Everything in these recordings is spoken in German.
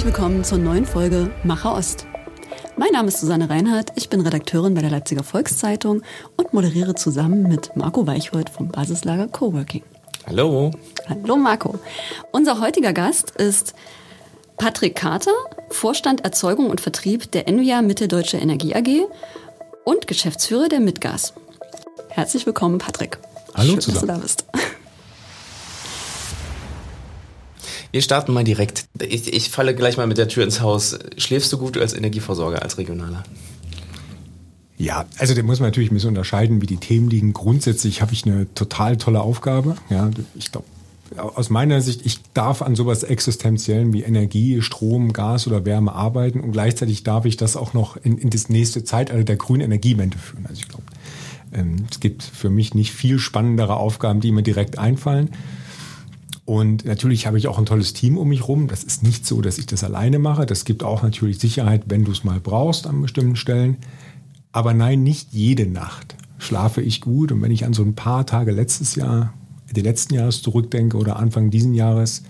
Herzlich willkommen zur neuen Folge Macher Ost. Mein Name ist Susanne Reinhardt, ich bin Redakteurin bei der Leipziger Volkszeitung und moderiere zusammen mit Marco Weichhold vom Basislager Coworking. Hallo. Hallo Marco. Unser heutiger Gast ist Patrick Carter, Vorstand Erzeugung und Vertrieb der Envia Mitteldeutsche Energie AG und Geschäftsführer der Mitgas. Herzlich willkommen, Patrick. Hallo Schön, zusammen. dass du da bist. Wir starten mal direkt. Ich, ich falle gleich mal mit der Tür ins Haus. Schläfst du gut als Energieversorger, als Regionaler? Ja, also da muss man natürlich ein bisschen unterscheiden, wie die Themen liegen. Grundsätzlich habe ich eine total tolle Aufgabe. Ja, ich glaube, aus meiner Sicht, ich darf an sowas Existenziellen wie Energie, Strom, Gas oder Wärme arbeiten und gleichzeitig darf ich das auch noch in, in das nächste Zeitalter der grünen Energiewende führen. Also ich glaube, ähm, es gibt für mich nicht viel spannendere Aufgaben, die mir direkt einfallen. Und natürlich habe ich auch ein tolles Team um mich rum. Das ist nicht so, dass ich das alleine mache. Das gibt auch natürlich Sicherheit, wenn du es mal brauchst an bestimmten Stellen. Aber nein, nicht jede Nacht schlafe ich gut. Und wenn ich an so ein paar Tage letztes Jahr, die letzten Jahres zurückdenke oder Anfang diesen Jahres,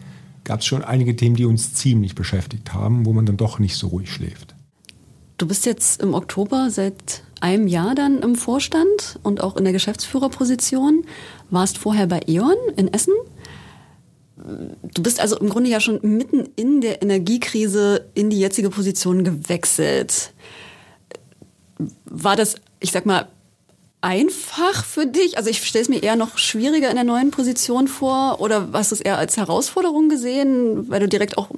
gab es schon einige Themen, die uns ziemlich beschäftigt haben, wo man dann doch nicht so ruhig schläft. Du bist jetzt im Oktober seit einem Jahr dann im Vorstand und auch in der Geschäftsführerposition. Warst vorher bei E.ON in Essen. Du bist also im Grunde ja schon mitten in der Energiekrise in die jetzige Position gewechselt. War das, ich sag mal, einfach für dich? Also ich stelle es mir eher noch schwieriger in der neuen Position vor oder hast du es eher als Herausforderung gesehen, weil du direkt auch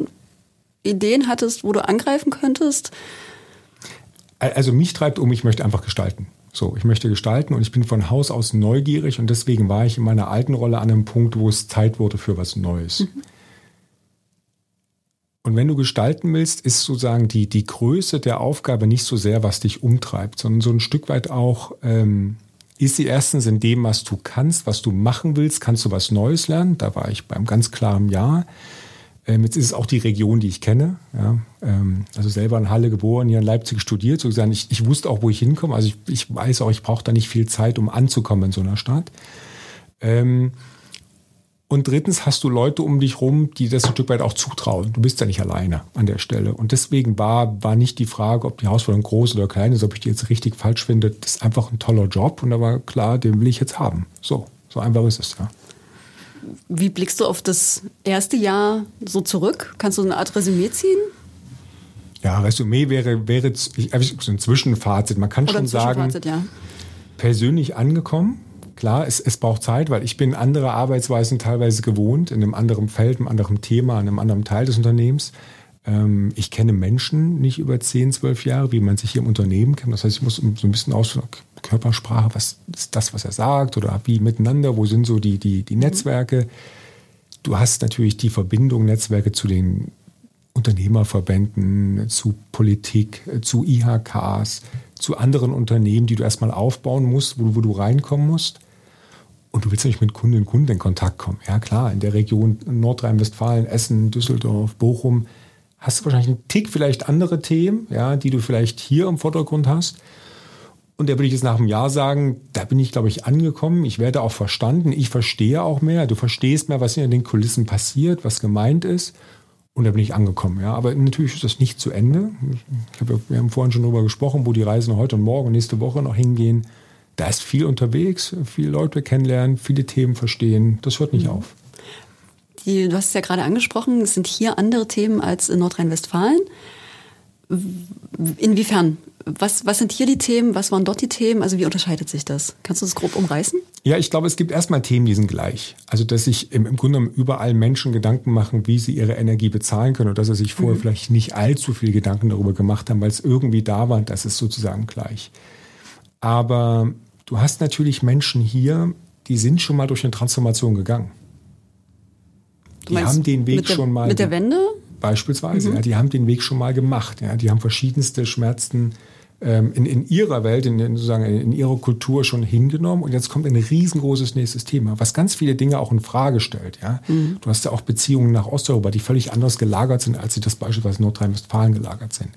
Ideen hattest, wo du angreifen könntest? Also mich treibt um, ich möchte einfach gestalten. So, ich möchte gestalten und ich bin von Haus aus neugierig und deswegen war ich in meiner alten Rolle an einem Punkt, wo es Zeit wurde für was Neues. Mhm. Und wenn du gestalten willst, ist sozusagen die, die Größe der Aufgabe nicht so sehr, was dich umtreibt, sondern so ein Stück weit auch, ähm, ist sie erstens in dem, was du kannst, was du machen willst, kannst du was Neues lernen. Da war ich beim ganz klaren Ja. Ähm, jetzt ist es auch die Region, die ich kenne. Ja, ähm, also selber in Halle geboren, hier in Leipzig studiert. Sozusagen ich, ich wusste auch, wo ich hinkomme. Also ich, ich weiß auch, ich brauche da nicht viel Zeit, um anzukommen in so einer Stadt. Ähm, und drittens hast du Leute um dich rum, die das ein Stück weit auch zutrauen. Du bist ja nicht alleine an der Stelle. Und deswegen war, war nicht die Frage, ob die Herausforderung groß oder klein ist, ob ich die jetzt richtig falsch finde. Das ist einfach ein toller Job. Und da war klar, den will ich jetzt haben. So, so einfach ist es, ja. Wie blickst du auf das erste Jahr so zurück? Kannst du eine Art Resümee ziehen? Ja, Resümee wäre, wäre so ein Zwischenfazit. Man kann Oder schon sagen, ja. persönlich angekommen. Klar, es, es braucht Zeit, weil ich bin andere Arbeitsweisen teilweise gewohnt, in einem anderen Feld, einem anderen Thema, an einem anderen Teil des Unternehmens. Ähm, ich kenne Menschen nicht über 10, 12 Jahre, wie man sich hier im Unternehmen kennt. Das heißt, ich muss so ein bisschen aus Körpersprache, was ist das, was er sagt oder wie miteinander, wo sind so die, die, die Netzwerke. Du hast natürlich die Verbindung, Netzwerke zu den Unternehmerverbänden, zu Politik, zu IHKs, zu anderen Unternehmen, die du erstmal aufbauen musst, wo, wo du reinkommen musst. Und du willst natürlich mit Kunden und Kunden in Kontakt kommen. Ja klar, in der Region Nordrhein-Westfalen, Essen, Düsseldorf, Bochum hast du wahrscheinlich einen Tick vielleicht andere Themen, ja, die du vielleicht hier im Vordergrund hast. Und da würde ich jetzt nach einem Jahr sagen, da bin ich, glaube ich, angekommen. Ich werde auch verstanden. Ich verstehe auch mehr. Du verstehst mehr, was in den Kulissen passiert, was gemeint ist. Und da bin ich angekommen. Ja. Aber natürlich ist das nicht zu Ende. Habe, wir haben vorhin schon darüber gesprochen, wo die Reisen heute und morgen und nächste Woche noch hingehen. Da ist viel unterwegs, viele Leute kennenlernen, viele Themen verstehen. Das hört nicht mhm. auf. Die, du hast es ja gerade angesprochen, es sind hier andere Themen als in Nordrhein-Westfalen. Inwiefern? Was, was sind hier die Themen? Was waren dort die Themen? Also wie unterscheidet sich das? Kannst du das grob umreißen? Ja, ich glaube, es gibt erstmal Themen, die sind gleich. Also, dass sich im, im Grunde genommen überall Menschen Gedanken machen, wie sie ihre Energie bezahlen können und dass sie sich vorher mhm. vielleicht nicht allzu viel Gedanken darüber gemacht haben, weil es irgendwie da war. Das ist sozusagen gleich. Aber du hast natürlich Menschen hier, die sind schon mal durch eine Transformation gegangen. Die haben den Weg der, schon mal. Mit der Wende? Beispielsweise. Mhm. Ja, die haben den Weg schon mal gemacht. Ja, die haben verschiedenste Schmerzen ähm, in, in ihrer Welt, in, in, sozusagen in ihrer Kultur schon hingenommen. Und jetzt kommt ein riesengroßes nächstes Thema, was ganz viele Dinge auch in Frage stellt. Ja? Mhm. Du hast ja auch Beziehungen nach Osteuropa, die völlig anders gelagert sind, als sie das beispielsweise in Nordrhein-Westfalen gelagert sind.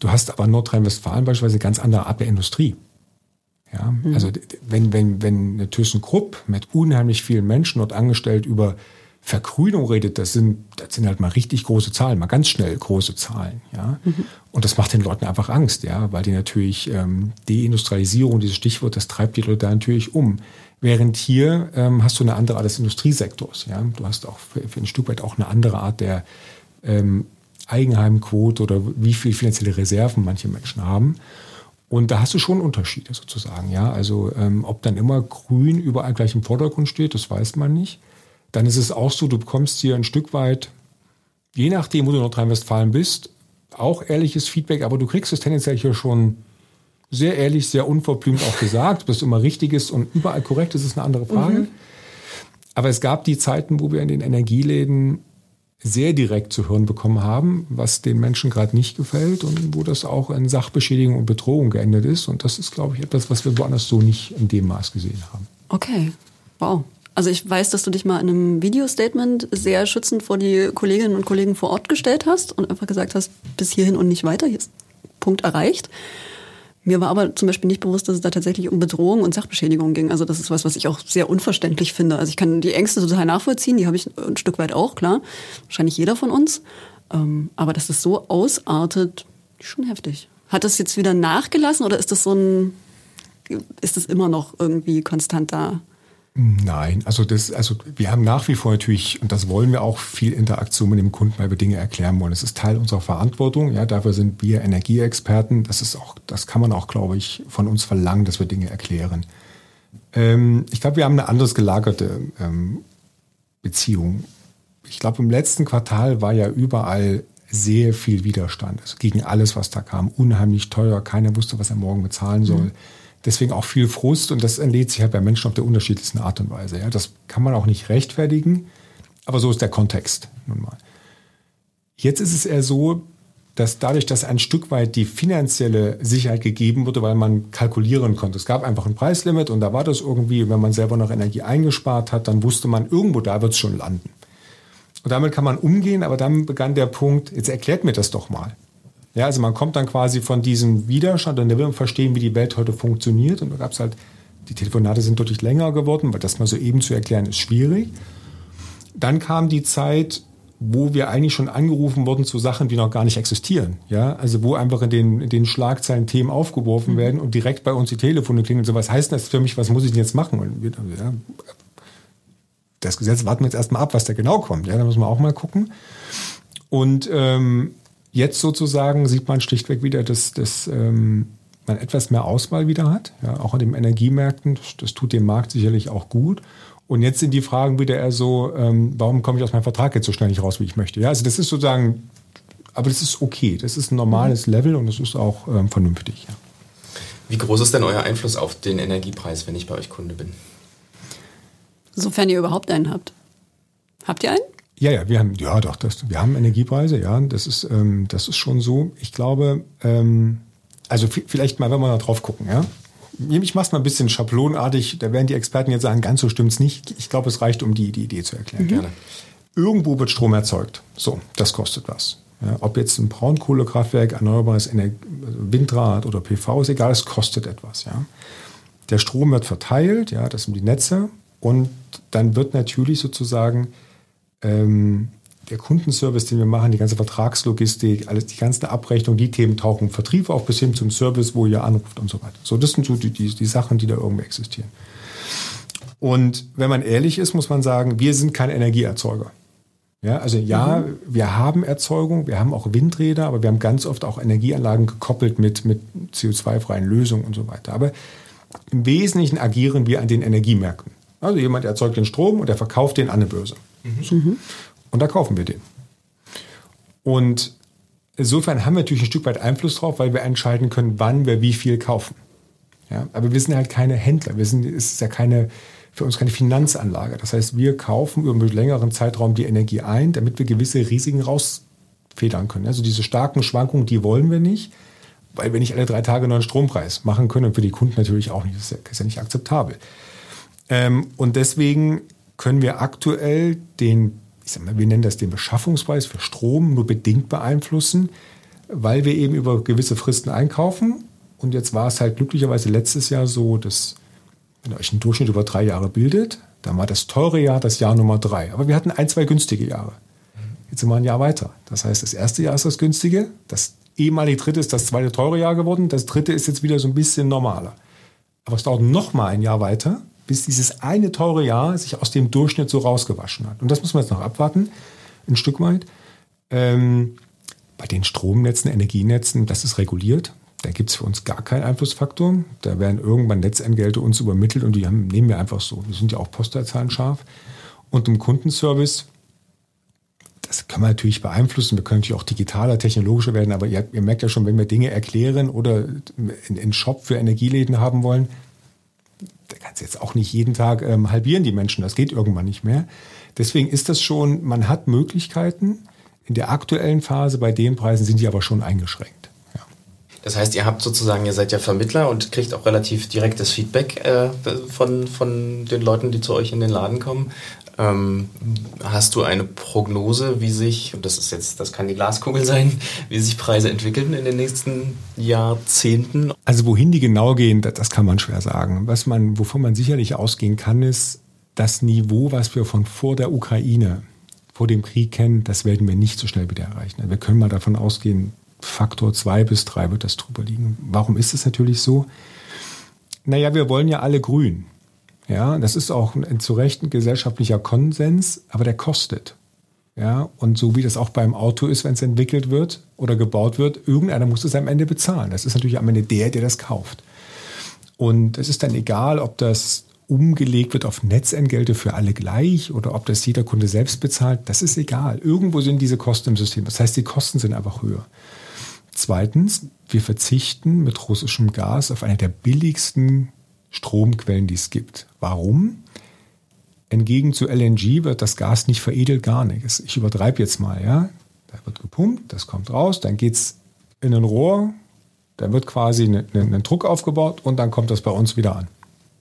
Du hast aber in Nordrhein-Westfalen beispielsweise eine ganz andere Art der Industrie. Ja, also wenn, wenn, wenn eine ThyssenKrupp mit unheimlich vielen Menschen dort angestellt über Vergrünung redet, das sind, das sind halt mal richtig große Zahlen, mal ganz schnell große Zahlen, ja. Mhm. Und das macht den Leuten einfach Angst, ja, weil die natürlich ähm, Deindustrialisierung, dieses Stichwort, das treibt die Leute natürlich um. Während hier ähm, hast du eine andere Art des Industriesektors, ja. Du hast auch für, für ein Stück weit auch eine andere Art der ähm, Eigenheimquote oder wie viel finanzielle Reserven manche Menschen haben. Und da hast du schon Unterschiede sozusagen, ja. Also ähm, ob dann immer Grün überall gleich im Vordergrund steht, das weiß man nicht. Dann ist es auch so, du bekommst hier ein Stück weit, je nachdem, wo du in Nordrhein-Westfalen bist, auch ehrliches Feedback, aber du kriegst es tendenziell hier schon sehr ehrlich, sehr unverblümt auch gesagt. Bist immer richtiges und überall korrekt, das ist eine andere Frage. Mhm. Aber es gab die Zeiten, wo wir in den Energieläden sehr direkt zu hören bekommen haben, was den Menschen gerade nicht gefällt und wo das auch in Sachbeschädigung und Bedrohung geendet ist. Und das ist, glaube ich, etwas, was wir woanders so nicht in dem Maß gesehen haben. Okay, wow. Also ich weiß, dass du dich mal in einem Video-Statement sehr schützend vor die Kolleginnen und Kollegen vor Ort gestellt hast und einfach gesagt hast, bis hierhin und nicht weiter, hier ist Punkt erreicht. Mir war aber zum Beispiel nicht bewusst, dass es da tatsächlich um Bedrohung und Sachbeschädigung ging. Also das ist was, was ich auch sehr unverständlich finde. Also ich kann die Ängste total nachvollziehen, die habe ich ein Stück weit auch, klar. Wahrscheinlich jeder von uns. Ähm, aber dass das so ausartet, schon heftig. Hat das jetzt wieder nachgelassen oder ist das so ein, ist das immer noch irgendwie konstant da? Nein, also das, also wir haben nach wie vor natürlich, und das wollen wir auch, viel Interaktion mit dem Kunden, weil wir Dinge erklären wollen. Das ist Teil unserer Verantwortung. Ja, dafür sind wir Energieexperten. Das ist auch, das kann man auch, glaube ich, von uns verlangen, dass wir Dinge erklären. Ähm, ich glaube, wir haben eine anders gelagerte ähm, Beziehung. Ich glaube, im letzten Quartal war ja überall sehr viel Widerstand also gegen alles, was da kam. Unheimlich teuer. Keiner wusste, was er morgen bezahlen soll. Mhm deswegen auch viel Frust und das entlädt sich halt bei Menschen auf der unterschiedlichsten Art und Weise. Ja. Das kann man auch nicht rechtfertigen, aber so ist der Kontext nun mal. Jetzt ist es eher so, dass dadurch, dass ein Stück weit die finanzielle Sicherheit gegeben wurde, weil man kalkulieren konnte. Es gab einfach ein Preislimit und da war das irgendwie, wenn man selber noch Energie eingespart hat, dann wusste man, irgendwo da wird es schon landen. Und damit kann man umgehen, aber dann begann der Punkt, jetzt erklärt mir das doch mal. Ja, also man kommt dann quasi von diesem Widerstand und dann will man verstehen, wie die Welt heute funktioniert. Und da gab es halt, die Telefonate sind deutlich länger geworden, weil das mal so eben zu erklären ist schwierig. Dann kam die Zeit, wo wir eigentlich schon angerufen wurden zu Sachen, die noch gar nicht existieren. Ja, also wo einfach in den, in den Schlagzeilen Themen aufgeworfen mhm. werden und direkt bei uns die Telefone klingen und so, was heißt das für mich, was muss ich denn jetzt machen? Und wir, ja, das Gesetz warten wir jetzt erstmal ab, was da genau kommt. Ja, da muss man auch mal gucken. Und ähm, Jetzt sozusagen sieht man schlichtweg wieder, dass, dass ähm, man etwas mehr Auswahl wieder hat, ja, auch an den Energiemärkten. Das, das, tut dem Markt sicherlich auch gut. Und jetzt sind die Fragen wieder eher so, ähm, warum komme ich aus meinem Vertrag jetzt so schnell nicht raus, wie ich möchte? Ja, also das ist sozusagen, aber das ist okay. Das ist ein normales mhm. Level und das ist auch ähm, vernünftig. Ja. Wie groß ist denn euer Einfluss auf den Energiepreis, wenn ich bei euch Kunde bin? Sofern ihr überhaupt einen habt. Habt ihr einen? Ja, ja, wir haben, ja doch, das, wir haben Energiepreise, ja, das ist, ähm, das ist schon so. Ich glaube, ähm, also vielleicht mal, wenn wir da drauf gucken, ja. Ich mache es mal ein bisschen schablonartig, da werden die Experten jetzt sagen, ganz so stimmt's nicht. Ich glaube, es reicht, um die, die Idee zu erklären. Mhm. Gerne. Irgendwo wird Strom erzeugt. So, das kostet was. Ja, ob jetzt ein Braunkohlekraftwerk, erneuerbares Energie, Windrad oder PV, ist egal, es kostet etwas. Ja. Der Strom wird verteilt, ja, das sind die Netze. Und dann wird natürlich sozusagen ähm, der Kundenservice, den wir machen, die ganze Vertragslogistik, alles, die ganze Abrechnung, die Themen tauchen Vertrieb auf bis hin zum Service, wo ihr anruft und so weiter. So, das sind so die, die, die Sachen, die da irgendwie existieren. Und wenn man ehrlich ist, muss man sagen, wir sind kein Energieerzeuger. Ja, also ja, mhm. wir haben Erzeugung, wir haben auch Windräder, aber wir haben ganz oft auch Energieanlagen gekoppelt mit, mit CO2-freien Lösungen und so weiter. Aber im Wesentlichen agieren wir an den Energiemärkten. Also jemand erzeugt den Strom und er verkauft den an eine Börse. Mhm. Und da kaufen wir den. Und insofern haben wir natürlich ein Stück weit Einfluss drauf, weil wir entscheiden können, wann wir wie viel kaufen. Ja, aber wir sind halt keine Händler. Wir sind, es ist ja keine, für uns keine Finanzanlage. Das heißt, wir kaufen über einen längeren Zeitraum die Energie ein, damit wir gewisse Risiken rausfedern können. Also diese starken Schwankungen, die wollen wir nicht, weil wir nicht alle drei Tage einen neuen Strompreis machen können und für die Kunden natürlich auch nicht. Das ist ja, ist ja nicht akzeptabel. Ähm, und deswegen können wir aktuell den, ich sag mal, wir nennen das den Beschaffungspreis für Strom nur bedingt beeinflussen, weil wir eben über gewisse Fristen einkaufen. Und jetzt war es halt glücklicherweise letztes Jahr so, dass wenn ihr euch einen Durchschnitt über drei Jahre bildet, Dann war das teure Jahr das Jahr Nummer drei. Aber wir hatten ein, zwei günstige Jahre. Jetzt sind wir ein Jahr weiter. Das heißt, das erste Jahr ist das günstige, das ehemalige dritte ist das zweite teure Jahr geworden, das dritte ist jetzt wieder so ein bisschen normaler. Aber es dauert noch mal ein Jahr weiter, bis dieses eine teure Jahr sich aus dem Durchschnitt so rausgewaschen hat. Und das muss man jetzt noch abwarten, ein Stück weit. Ähm, bei den Stromnetzen, Energienetzen, das ist reguliert. Da gibt es für uns gar keinen Einflussfaktor. Da werden irgendwann Netzentgelte uns übermittelt und die haben, nehmen wir einfach so. Wir sind ja auch Postleitzahlen scharf. Und im Kundenservice, das kann man natürlich beeinflussen. Wir können natürlich auch digitaler, technologischer werden. Aber ihr, ihr merkt ja schon, wenn wir Dinge erklären oder einen Shop für Energieläden haben wollen, da kannst du jetzt auch nicht jeden Tag ähm, halbieren die Menschen. Das geht irgendwann nicht mehr. Deswegen ist das schon, man hat Möglichkeiten. In der aktuellen Phase bei den Preisen sind die aber schon eingeschränkt. Das heißt, ihr habt sozusagen, ihr seid ja Vermittler und kriegt auch relativ direktes Feedback äh, von, von den Leuten, die zu euch in den Laden kommen. Ähm, hast du eine Prognose, wie sich, und das ist jetzt, das kann die Glaskugel sein, wie sich Preise entwickeln in den nächsten Jahrzehnten? Also wohin die genau gehen, das, das kann man schwer sagen. Was man, wovon man sicherlich ausgehen kann, ist das Niveau, was wir von vor der Ukraine, vor dem Krieg kennen, das werden wir nicht so schnell wieder erreichen. Wir können mal davon ausgehen, Faktor 2 bis 3 wird das drüber liegen. Warum ist es natürlich so? Naja, wir wollen ja alle grün. Ja, das ist auch ein zu Recht ein gesellschaftlicher Konsens, aber der kostet. Ja, und so wie das auch beim Auto ist, wenn es entwickelt wird oder gebaut wird, irgendeiner muss es am Ende bezahlen. Das ist natürlich am Ende der, der das kauft. Und es ist dann egal, ob das umgelegt wird auf Netzentgelte für alle gleich oder ob das jeder Kunde selbst bezahlt, das ist egal. Irgendwo sind diese Kosten im System. Das heißt, die Kosten sind einfach höher. Zweitens, wir verzichten mit russischem Gas auf eine der billigsten Stromquellen, die es gibt. Warum? Entgegen zu LNG wird das Gas nicht veredelt, gar nichts. Ich übertreibe jetzt mal, ja. Da wird gepumpt, das kommt raus, dann geht es in ein Rohr, da wird quasi ein ne, ne, Druck aufgebaut und dann kommt das bei uns wieder an.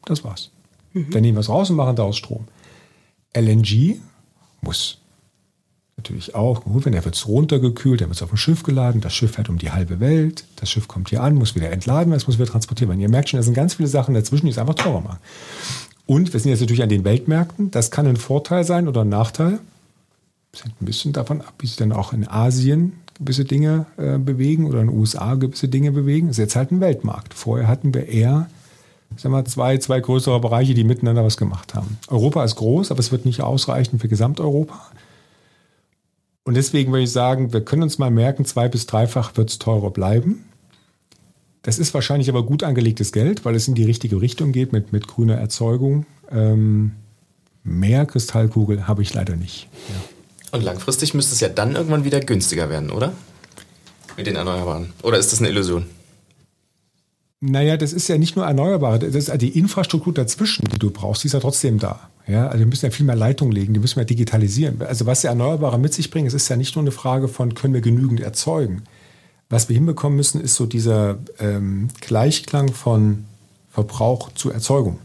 Das war's. Mhm. Dann nehmen wir es raus und machen daraus Strom. LNG muss natürlich auch, gut, wenn der wird runtergekühlt, der wird auf ein Schiff geladen, das Schiff fährt um die halbe Welt, das Schiff kommt hier an, muss wieder entladen werden, es muss wieder transportiert werden. Ihr merkt schon, da sind ganz viele Sachen dazwischen, die es einfach teurer machen. Und wir sind jetzt natürlich an den Weltmärkten, das kann ein Vorteil sein oder ein Nachteil. Das hängt ein bisschen davon ab, wie sich dann auch in Asien gewisse Dinge äh, bewegen oder in den USA gewisse Dinge bewegen. Das ist jetzt halt ein Weltmarkt. Vorher hatten wir eher ich sag mal, zwei, zwei größere Bereiche, die miteinander was gemacht haben. Europa ist groß, aber es wird nicht ausreichen für Gesamteuropa. Und deswegen würde ich sagen, wir können uns mal merken, zwei bis dreifach wird es teurer bleiben. Das ist wahrscheinlich aber gut angelegtes Geld, weil es in die richtige Richtung geht mit, mit grüner Erzeugung. Ähm, mehr Kristallkugel habe ich leider nicht. Ja. Und langfristig müsste es ja dann irgendwann wieder günstiger werden, oder? Mit den Erneuerbaren. Oder ist das eine Illusion? Naja, das ist ja nicht nur Erneuerbare, das ist die Infrastruktur dazwischen, die du brauchst, die ist ja trotzdem da. Ja, also wir müssen ja viel mehr Leitung legen, die müssen wir digitalisieren. Also was der Erneuerbare mit sich bringt, es ist ja nicht nur eine Frage von, können wir genügend erzeugen. Was wir hinbekommen müssen, ist so dieser ähm, Gleichklang von Verbrauch zu Erzeugung.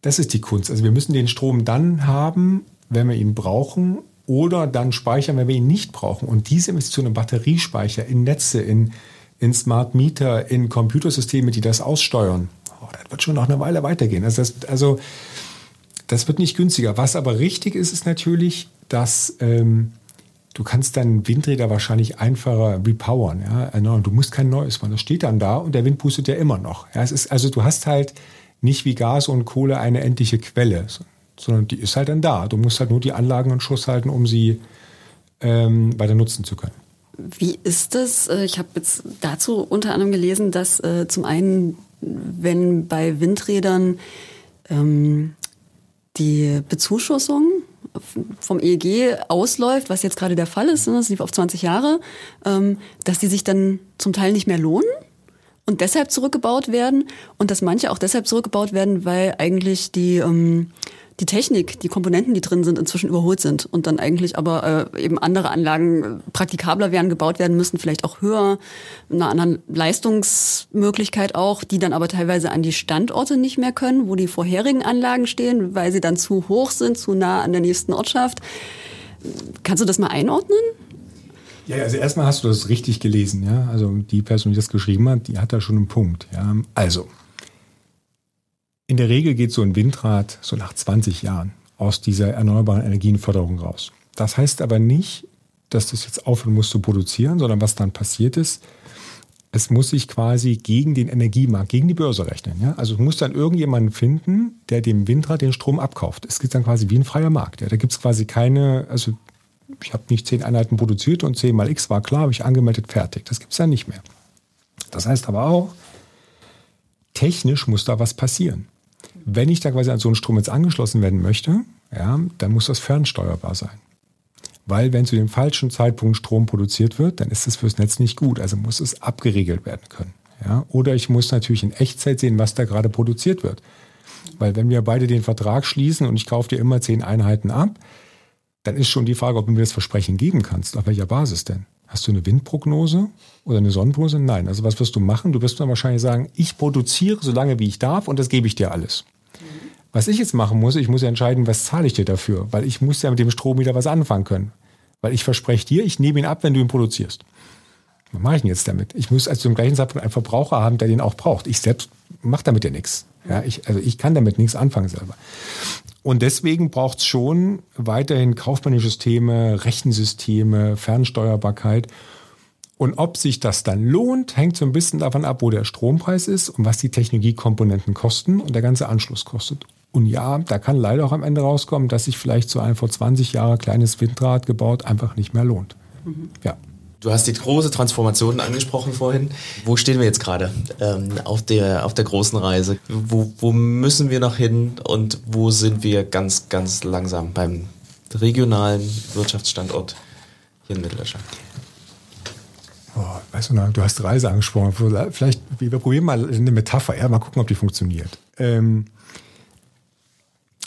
Das ist die Kunst. Also wir müssen den Strom dann haben, wenn wir ihn brauchen, oder dann speichern, wenn wir ihn nicht brauchen. Und diese Investition in Batteriespeicher, in Netze, in, in Smart Meter, in Computersysteme, die das aussteuern, oh, das wird schon noch eine Weile weitergehen. Also, das, also das wird nicht günstiger. Was aber richtig ist, ist natürlich, dass ähm, du kannst deinen Windräder wahrscheinlich einfacher repowern. Ja? Du musst kein neues machen. Das steht dann da und der Wind pustet ja immer noch. Ja? Es ist, also du hast halt nicht wie Gas und Kohle eine endliche Quelle, sondern die ist halt dann da. Du musst halt nur die Anlagen in Schuss halten, um sie ähm, weiter nutzen zu können. Wie ist das? Äh, ich habe jetzt dazu unter anderem gelesen, dass äh, zum einen, wenn bei Windrädern ähm, die Bezuschussung vom EEG ausläuft, was jetzt gerade der Fall ist, ne, das lief auf 20 Jahre, ähm, dass die sich dann zum Teil nicht mehr lohnen und deshalb zurückgebaut werden und dass manche auch deshalb zurückgebaut werden, weil eigentlich die ähm, die Technik, die Komponenten, die drin sind, inzwischen überholt sind und dann eigentlich aber äh, eben andere Anlagen praktikabler werden, gebaut werden müssen, vielleicht auch höher, einer anderen Leistungsmöglichkeit auch, die dann aber teilweise an die Standorte nicht mehr können, wo die vorherigen Anlagen stehen, weil sie dann zu hoch sind, zu nah an der nächsten Ortschaft. Kannst du das mal einordnen? Ja, also erstmal hast du das richtig gelesen, ja. Also die Person, die das geschrieben hat, die hat da schon einen Punkt. Ja. Also, In der Regel geht so ein Windrad so nach 20 Jahren aus dieser erneuerbaren Energienförderung raus. Das heißt aber nicht, dass das jetzt aufhören muss zu produzieren, sondern was dann passiert ist, es muss sich quasi gegen den Energiemarkt, gegen die Börse rechnen. Ja? Also es muss dann irgendjemanden finden, der dem Windrad den Strom abkauft. Es geht dann quasi wie ein freier Markt. Ja? Da gibt es quasi keine, also ich habe nicht zehn Einheiten produziert und zehn mal X war klar, habe ich angemeldet, fertig. Das gibt es dann nicht mehr. Das heißt aber auch, technisch muss da was passieren. Wenn ich da quasi an so einen Strom jetzt angeschlossen werden möchte, ja, dann muss das fernsteuerbar sein. Weil wenn zu dem falschen Zeitpunkt Strom produziert wird, dann ist das fürs Netz nicht gut. Also muss es abgeregelt werden können. Ja? Oder ich muss natürlich in Echtzeit sehen, was da gerade produziert wird. Weil wenn wir beide den Vertrag schließen und ich kaufe dir immer zehn Einheiten ab, dann ist schon die Frage, ob du mir das Versprechen geben kannst. Auf welcher Basis denn? Hast du eine Windprognose oder eine Sonnenprognose? Nein. Also was wirst du machen? Du wirst dann wahrscheinlich sagen, ich produziere so lange, wie ich darf und das gebe ich dir alles. Was ich jetzt machen muss, ich muss ja entscheiden, was zahle ich dir dafür, weil ich muss ja mit dem Strom wieder was anfangen können. Weil ich verspreche dir, ich nehme ihn ab, wenn du ihn produzierst. Was mache ich denn jetzt damit? Ich muss also zum gleichen Zeitpunkt einen Verbraucher haben, der den auch braucht. Ich selbst mache damit ja nichts. Ja, ich, also ich kann damit nichts anfangen selber. Und deswegen braucht es schon weiterhin kaufmännische Systeme, Rechensysteme, Fernsteuerbarkeit. Und ob sich das dann lohnt, hängt so ein bisschen davon ab, wo der Strompreis ist und was die Technologiekomponenten kosten und der ganze Anschluss kostet. Und ja, da kann leider auch am Ende rauskommen, dass sich vielleicht so ein vor 20 Jahren kleines Windrad gebaut einfach nicht mehr lohnt. Mhm. Ja. Du hast die große Transformation angesprochen vorhin. Wo stehen wir jetzt gerade ähm, auf, der, auf der großen Reise? Wo, wo müssen wir noch hin und wo sind wir ganz, ganz langsam beim regionalen Wirtschaftsstandort hier in Mitteldeutschland? Oh, weißt du, du hast Reise angesprochen. Vielleicht, wir probieren mal eine Metapher, ja, mal gucken, ob die funktioniert. Ähm,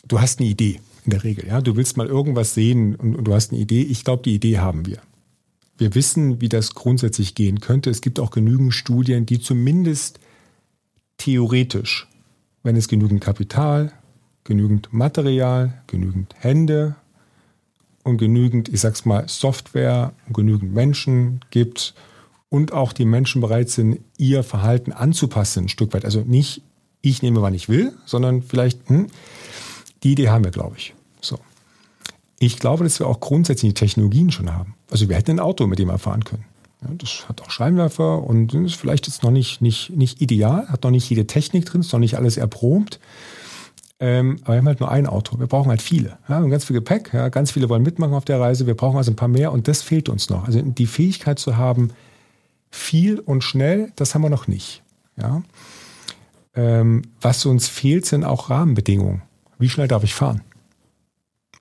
du hast eine Idee in der Regel. Ja? Du willst mal irgendwas sehen und, und du hast eine Idee. Ich glaube, die Idee haben wir. Wir wissen, wie das grundsätzlich gehen könnte. Es gibt auch genügend Studien, die zumindest theoretisch, wenn es genügend Kapital, genügend Material, genügend Hände und genügend, ich sag's mal, Software und genügend Menschen gibt und auch die Menschen bereit sind, ihr Verhalten anzupassen, ein Stück weit. Also nicht, ich nehme, wann ich will, sondern vielleicht, hm, die Idee haben wir, glaube ich. So. Ich glaube, dass wir auch grundsätzlich die Technologien schon haben. Also wir hätten ein Auto, mit dem wir fahren können. Ja, das hat auch Scheinwerfer und ist vielleicht jetzt noch nicht, nicht, nicht ideal, hat noch nicht jede Technik drin, ist noch nicht alles erprobt. Ähm, aber wir haben halt nur ein Auto. Wir brauchen halt viele. Ja, wir haben ganz viel Gepäck, ja, ganz viele wollen mitmachen auf der Reise. Wir brauchen also ein paar mehr und das fehlt uns noch. Also die Fähigkeit zu haben, viel und schnell, das haben wir noch nicht. Ja. Ähm, was uns fehlt, sind auch Rahmenbedingungen. Wie schnell darf ich fahren?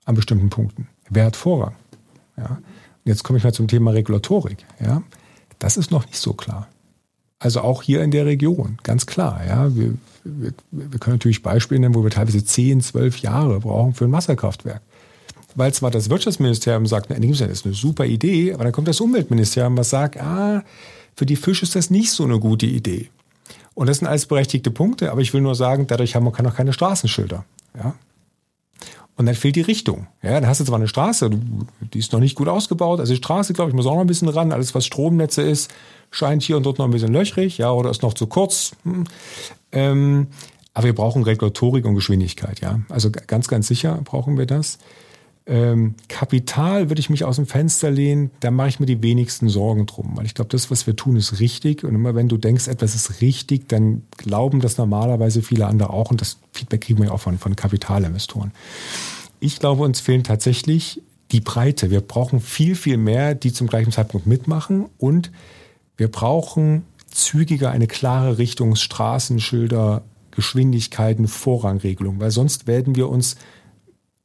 An bestimmten Punkten. Wer hat Vorrang? Ja. Jetzt komme ich mal zum Thema Regulatorik. Ja. Das ist noch nicht so klar. Also auch hier in der Region, ganz klar. Ja. Wir, wir, wir können natürlich Beispiele nennen, wo wir teilweise 10, 12 Jahre brauchen für ein Wasserkraftwerk. Weil zwar das Wirtschaftsministerium sagt, das ist eine super Idee, aber dann kommt das Umweltministerium, was sagt, ah, für die Fische ist das nicht so eine gute Idee. Und das sind alles berechtigte Punkte, aber ich will nur sagen, dadurch haben wir noch keine Straßenschilder. Ja? Und dann fehlt die Richtung. Ja, dann hast du zwar eine Straße, die ist noch nicht gut ausgebaut. Also die Straße, glaube ich, muss auch noch ein bisschen ran. Alles, was Stromnetze ist, scheint hier und dort noch ein bisschen löchrig, ja, oder ist noch zu kurz. Hm. Ähm, aber wir brauchen Regulatorik und Geschwindigkeit, ja. Also ganz, ganz sicher brauchen wir das. Ähm, Kapital würde ich mich aus dem Fenster lehnen, da mache ich mir die wenigsten Sorgen drum, weil ich glaube, das, was wir tun, ist richtig. Und immer wenn du denkst, etwas ist richtig, dann glauben das normalerweise viele andere auch. Und das Feedback kriegen wir auch von, von Kapitalinvestoren. Ich glaube, uns fehlen tatsächlich die Breite. Wir brauchen viel, viel mehr, die zum gleichen Zeitpunkt mitmachen. Und wir brauchen zügiger eine klare Richtung, Straßenschilder, Geschwindigkeiten, Vorrangregelung, weil sonst werden wir uns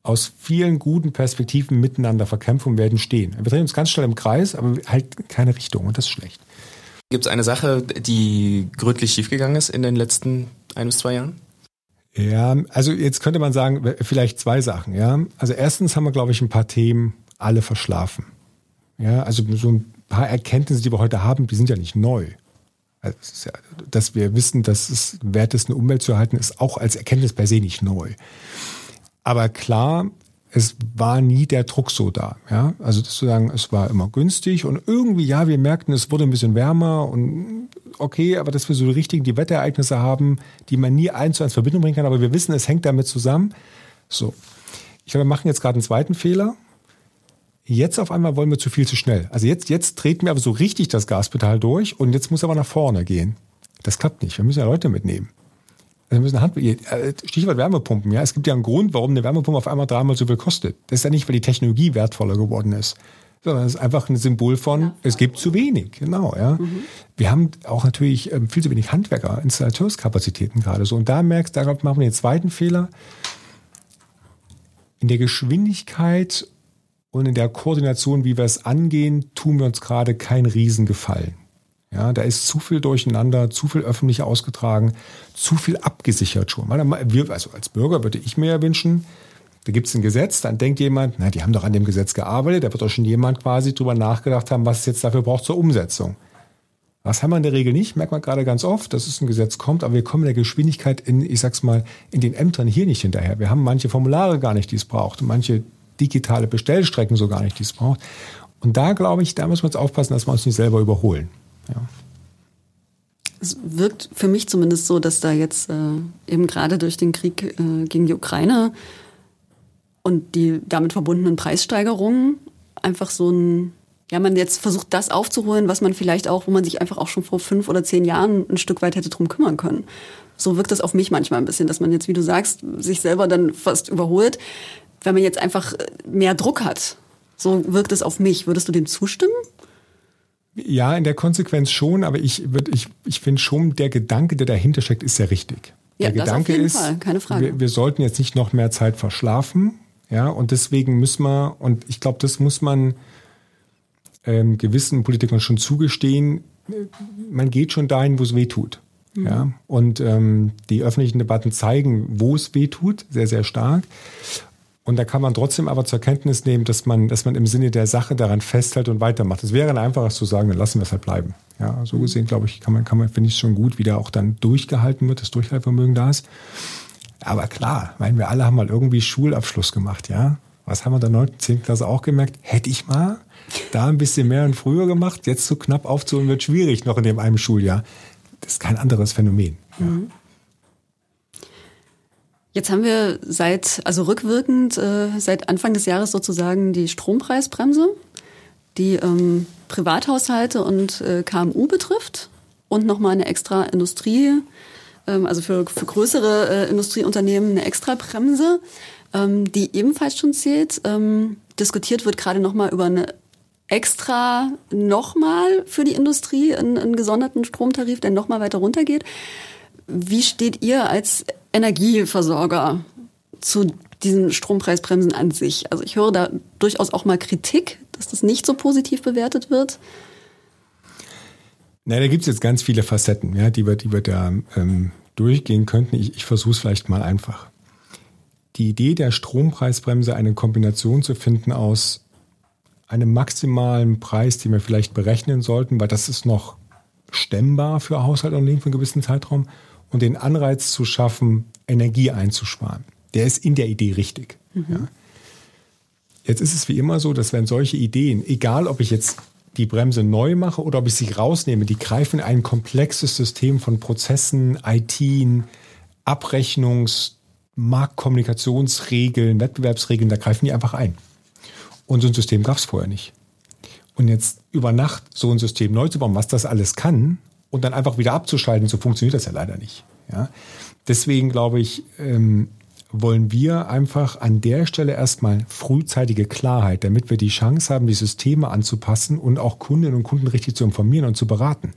aus vielen guten Perspektiven miteinander verkämpfen und werden stehen. Wir drehen uns ganz schnell im Kreis, aber halt keine Richtung und das ist schlecht. Gibt es eine Sache, die gründlich schiefgegangen ist in den letzten ein bis zwei Jahren? Ja, also jetzt könnte man sagen, vielleicht zwei Sachen. Ja, also erstens haben wir, glaube ich, ein paar Themen alle verschlafen. Ja, also so ein paar Erkenntnisse, die wir heute haben, die sind ja nicht neu. Also ja, dass wir wissen, dass es wert ist, eine Umwelt zu erhalten, ist auch als Erkenntnis per se nicht neu. Aber klar, es war nie der Druck so da. Ja? Also zu sagen, es war immer günstig und irgendwie, ja, wir merkten, es wurde ein bisschen wärmer und okay, aber dass wir so die richtigen, die Wetterereignisse haben, die man nie eins zu eins Verbindung bringen kann, aber wir wissen, es hängt damit zusammen. So. Ich glaube, wir machen jetzt gerade einen zweiten Fehler. Jetzt auf einmal wollen wir zu viel zu schnell. Also jetzt, jetzt treten wir aber so richtig das Gaspedal durch und jetzt muss aber nach vorne gehen. Das klappt nicht. Wir müssen ja Leute mitnehmen. Wir müssen Hand, äh, Stichwort Wärmepumpen, ja. Es gibt ja einen Grund, warum eine Wärmepumpe auf einmal dreimal so viel kostet. Das ist ja nicht, weil die Technologie wertvoller geworden ist, sondern es ist einfach ein Symbol von, es gibt zu wenig, genau, ja. Mhm. Wir haben auch natürlich ähm, viel zu wenig Handwerker, Installateurskapazitäten gerade so. Und da merkst du, da machen wir den zweiten Fehler. In der Geschwindigkeit und in der Koordination, wie wir es angehen, tun wir uns gerade keinen Riesengefallen. Ja, da ist zu viel durcheinander, zu viel öffentlich ausgetragen, zu viel abgesichert schon. Also als Bürger würde ich mir ja wünschen, da gibt es ein Gesetz, dann denkt jemand, na, die haben doch an dem Gesetz gearbeitet, da wird doch schon jemand quasi drüber nachgedacht haben, was es jetzt dafür braucht zur Umsetzung. Das haben wir in der Regel nicht, merkt man gerade ganz oft, dass es ein Gesetz kommt, aber wir kommen in der Geschwindigkeit in, ich sag's mal, in den Ämtern hier nicht hinterher. Wir haben manche Formulare gar nicht, die es braucht, manche digitale Bestellstrecken so gar nicht, die es braucht. Und da glaube ich, da müssen wir jetzt aufpassen, dass wir uns nicht selber überholen. Ja. Es wirkt für mich zumindest so, dass da jetzt äh, eben gerade durch den Krieg äh, gegen die Ukraine und die damit verbundenen Preissteigerungen einfach so ein, ja, man jetzt versucht, das aufzuholen, was man vielleicht auch, wo man sich einfach auch schon vor fünf oder zehn Jahren ein Stück weit hätte drum kümmern können. So wirkt das auf mich manchmal ein bisschen, dass man jetzt, wie du sagst, sich selber dann fast überholt, wenn man jetzt einfach mehr Druck hat. So wirkt es auf mich. Würdest du dem zustimmen? Ja, in der Konsequenz schon, aber ich, würd, ich, ich finde schon, der Gedanke, der dahinter steckt, ist sehr richtig. Ja, der Gedanke ist, Fall, keine Frage. Wir, wir, sollten jetzt nicht noch mehr Zeit verschlafen, ja, und deswegen müssen wir, und ich glaube, das muss man ähm, gewissen Politikern schon zugestehen, man geht schon dahin, wo es weh tut. Mhm. Ja, und ähm, die öffentlichen Debatten zeigen, wo es weh tut, sehr, sehr stark. Und da kann man trotzdem aber zur Kenntnis nehmen, dass man, dass man im Sinne der Sache daran festhält und weitermacht. Es wäre ein einfaches zu sagen, dann lassen wir es halt bleiben. Ja, so gesehen, glaube ich, kann man, kann man, finde ich schon gut, wie da auch dann durchgehalten wird, das Durchhaltevermögen da ist. Aber klar, meinen wir alle haben mal irgendwie Schulabschluss gemacht, ja. Was haben wir der 9., 10. Klasse auch gemerkt? Hätte ich mal da ein bisschen mehr und früher gemacht, jetzt so knapp aufzuholen wird schwierig noch in dem einen Schuljahr. Das ist kein anderes Phänomen. Ja. Mhm. Jetzt haben wir seit, also rückwirkend, äh, seit Anfang des Jahres sozusagen die Strompreisbremse, die ähm, Privathaushalte und äh, KMU betrifft und nochmal eine extra Industrie, ähm, also für, für größere äh, Industrieunternehmen eine extra Bremse, ähm, die ebenfalls schon zählt. Diskutiert wird gerade nochmal über eine extra nochmal für die Industrie einen, einen gesonderten Stromtarif, der nochmal weiter runtergeht. Wie steht ihr als Energieversorger zu diesen Strompreisbremsen an sich? Also ich höre da durchaus auch mal Kritik, dass das nicht so positiv bewertet wird. Na, da gibt es jetzt ganz viele Facetten, ja, die wir, die wir da ähm, durchgehen könnten. Ich, ich versuche es vielleicht mal einfach. Die Idee der Strompreisbremse, eine Kombination zu finden aus einem maximalen Preis, den wir vielleicht berechnen sollten, weil das ist noch stemmbar für Haushalte und Unternehmen für einen gewissen Zeitraum, und den Anreiz zu schaffen, Energie einzusparen. Der ist in der Idee richtig. Mhm. Ja. Jetzt ist es wie immer so, dass wenn solche Ideen, egal ob ich jetzt die Bremse neu mache oder ob ich sie rausnehme, die greifen in ein komplexes System von Prozessen, IT, Abrechnungs-, Marktkommunikationsregeln, Wettbewerbsregeln, da greifen die einfach ein. Und so ein System gab es vorher nicht. Und jetzt über Nacht so ein System neu zu bauen, was das alles kann und dann einfach wieder abzuschalten, so funktioniert das ja leider nicht. Ja? Deswegen glaube ich, ähm, wollen wir einfach an der Stelle erstmal frühzeitige Klarheit, damit wir die Chance haben, die Systeme anzupassen und auch Kundinnen und Kunden richtig zu informieren und zu beraten.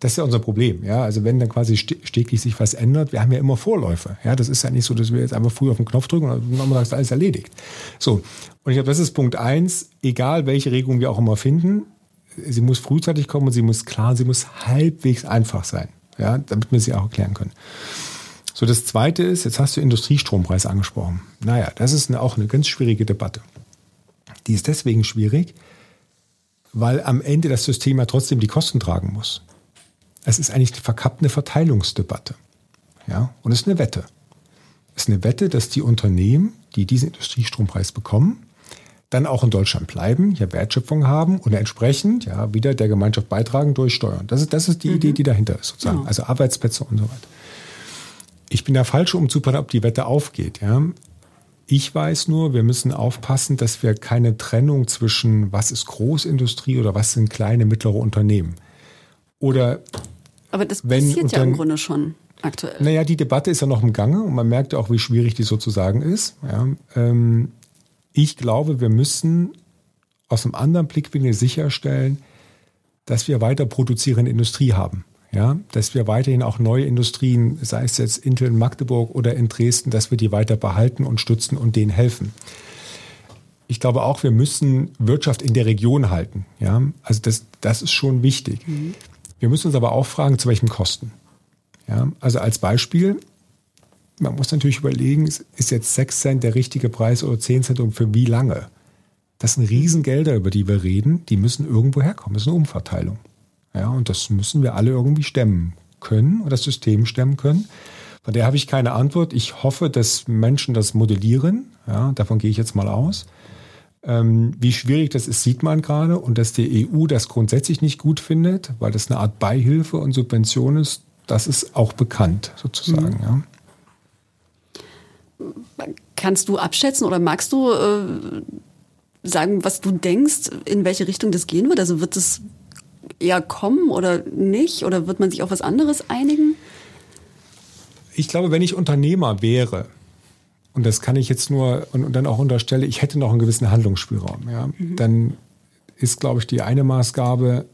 Das ist ja unser Problem. Ja, also wenn dann quasi stetig sich was ändert, wir haben ja immer Vorläufe. Ja, das ist ja nicht so, dass wir jetzt einfach früh auf den Knopf drücken und dann ist alles erledigt. So. Und ich glaube, das ist Punkt eins. Egal welche Regelung wir auch immer finden, sie muss frühzeitig kommen und sie muss klar, sie muss halbwegs einfach sein, ja, damit wir sie auch erklären können. So, das zweite ist, jetzt hast du Industriestrompreis angesprochen. Naja, das ist eine, auch eine ganz schwierige Debatte. Die ist deswegen schwierig, weil am Ende das System ja trotzdem die Kosten tragen muss. Es ist eigentlich eine Verteilungsdebatte. Ja, und es ist eine Wette. Es ist eine Wette, dass die Unternehmen, die diesen Industriestrompreis bekommen, dann auch in Deutschland bleiben, hier Wertschöpfung haben und entsprechend ja wieder der Gemeinschaft beitragen durch Steuern. Das ist, das ist die mhm. Idee, die dahinter ist, sozusagen. Ja. Also Arbeitsplätze und so weiter. Ich bin der Falsche, um zu planen, ob die Wette aufgeht. Ja. Ich weiß nur, wir müssen aufpassen, dass wir keine Trennung zwischen was ist Großindustrie oder was sind kleine, mittlere Unternehmen. Oder aber das passiert ja im Grunde schon aktuell. Naja, die Debatte ist ja noch im Gange und man merkt auch, wie schwierig die sozusagen ist. Ja, ähm, ich glaube, wir müssen aus einem anderen Blickwinkel sicherstellen, dass wir weiter produzierende Industrie haben. Ja, dass wir weiterhin auch neue Industrien, sei es jetzt Intel in Magdeburg oder in Dresden, dass wir die weiter behalten und stützen und denen helfen. Ich glaube auch, wir müssen Wirtschaft in der Region halten. Ja, also das, das ist schon wichtig. Mhm. Wir müssen uns aber auch fragen, zu welchen Kosten. Ja, also als Beispiel, man muss natürlich überlegen, ist jetzt 6 Cent der richtige Preis oder 10 Cent und für wie lange? Das sind Riesengelder, über die wir reden, die müssen irgendwo herkommen. Das ist eine Umverteilung. Ja, und das müssen wir alle irgendwie stemmen können oder das System stemmen können. Von der habe ich keine Antwort. Ich hoffe, dass Menschen das modellieren. Ja, davon gehe ich jetzt mal aus. Ähm, wie schwierig das ist, sieht man gerade. Und dass die EU das grundsätzlich nicht gut findet, weil das eine Art Beihilfe und Subvention ist, das ist auch bekannt sozusagen. Mhm. Ja. Kannst du abschätzen oder magst du äh, sagen, was du denkst, in welche Richtung das gehen wird? Also wird es eher kommen oder nicht? Oder wird man sich auf was anderes einigen? Ich glaube, wenn ich Unternehmer wäre, und das kann ich jetzt nur und, und dann auch unterstelle, ich hätte noch einen gewissen Handlungsspielraum, ja, mhm. dann ist, glaube ich, die eine Maßgabe,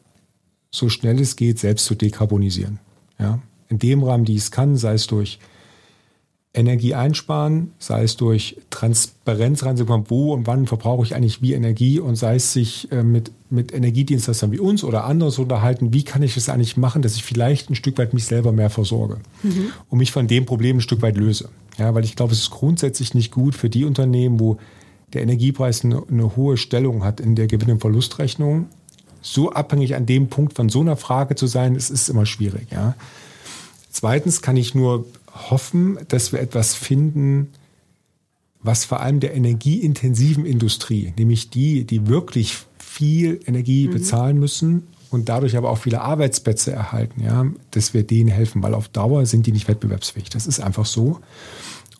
so schnell es geht, selbst zu dekarbonisieren. Ja. In dem Rahmen, die es kann, sei es durch Energie einsparen, sei es durch Transparenz reinzukommen, wo und wann verbrauche ich eigentlich wie Energie und sei es sich äh, mit, mit Energiedienstleistern wie uns oder anderes unterhalten, wie kann ich es eigentlich machen, dass ich vielleicht ein Stück weit mich selber mehr versorge mhm. und mich von dem Problem ein Stück weit löse. Ja, weil ich glaube, es ist grundsätzlich nicht gut für die Unternehmen, wo der Energiepreis eine, eine hohe Stellung hat in der Gewinn- und Verlustrechnung. So abhängig an dem Punkt von so einer Frage zu sein, es ist immer schwierig. Ja. Zweitens kann ich nur hoffen, dass wir etwas finden, was vor allem der energieintensiven Industrie, nämlich die, die wirklich viel Energie mhm. bezahlen müssen und dadurch aber auch viele Arbeitsplätze erhalten, ja, dass wir denen helfen, weil auf Dauer sind die nicht wettbewerbsfähig. Das ist einfach so.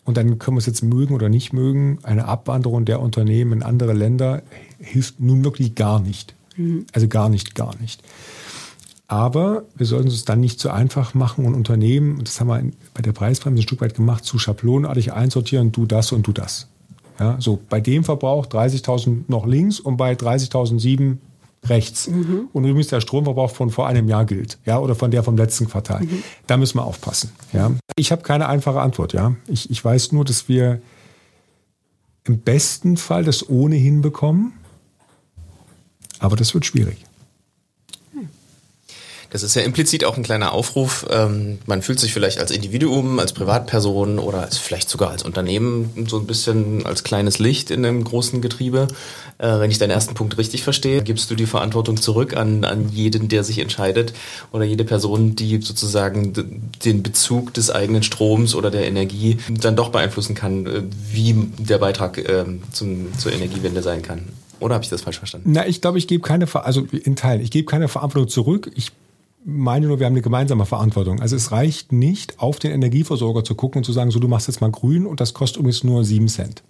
Und dann können wir es jetzt mögen oder nicht mögen. Eine Abwanderung der Unternehmen in andere Länder hilft nun wirklich gar nicht. Mhm. Also gar nicht, gar nicht. Aber wir sollten es dann nicht zu einfach machen und Unternehmen, und das haben wir bei der Preisbremse ein Stück weit gemacht, zu schablonartig einsortieren, du das und du das. Ja, so bei dem Verbrauch 30.000 noch links und bei 30.007 rechts. Mhm. Und übrigens der Stromverbrauch von vor einem Jahr gilt, ja, oder von der vom letzten Quartal. Mhm. Da müssen wir aufpassen. Ja. Ich habe keine einfache Antwort, ja. Ich, ich weiß nur, dass wir im besten Fall das ohnehin bekommen, aber das wird schwierig. Das ist ja implizit auch ein kleiner Aufruf. Ähm, man fühlt sich vielleicht als Individuum, als Privatperson oder als, vielleicht sogar als Unternehmen so ein bisschen als kleines Licht in einem großen Getriebe. Äh, wenn ich deinen ersten Punkt richtig verstehe, gibst du die Verantwortung zurück an, an jeden, der sich entscheidet oder jede Person, die sozusagen den Bezug des eigenen Stroms oder der Energie dann doch beeinflussen kann, äh, wie der Beitrag äh, zum, zur Energiewende sein kann. Oder habe ich das falsch verstanden? Na, ich glaube, ich gebe keine, also in Teilen, ich gebe keine Verantwortung zurück. Ich meine nur, wir haben eine gemeinsame Verantwortung. Also es reicht nicht, auf den Energieversorger zu gucken und zu sagen, so du machst jetzt mal grün und das kostet übrigens nur sieben Cent.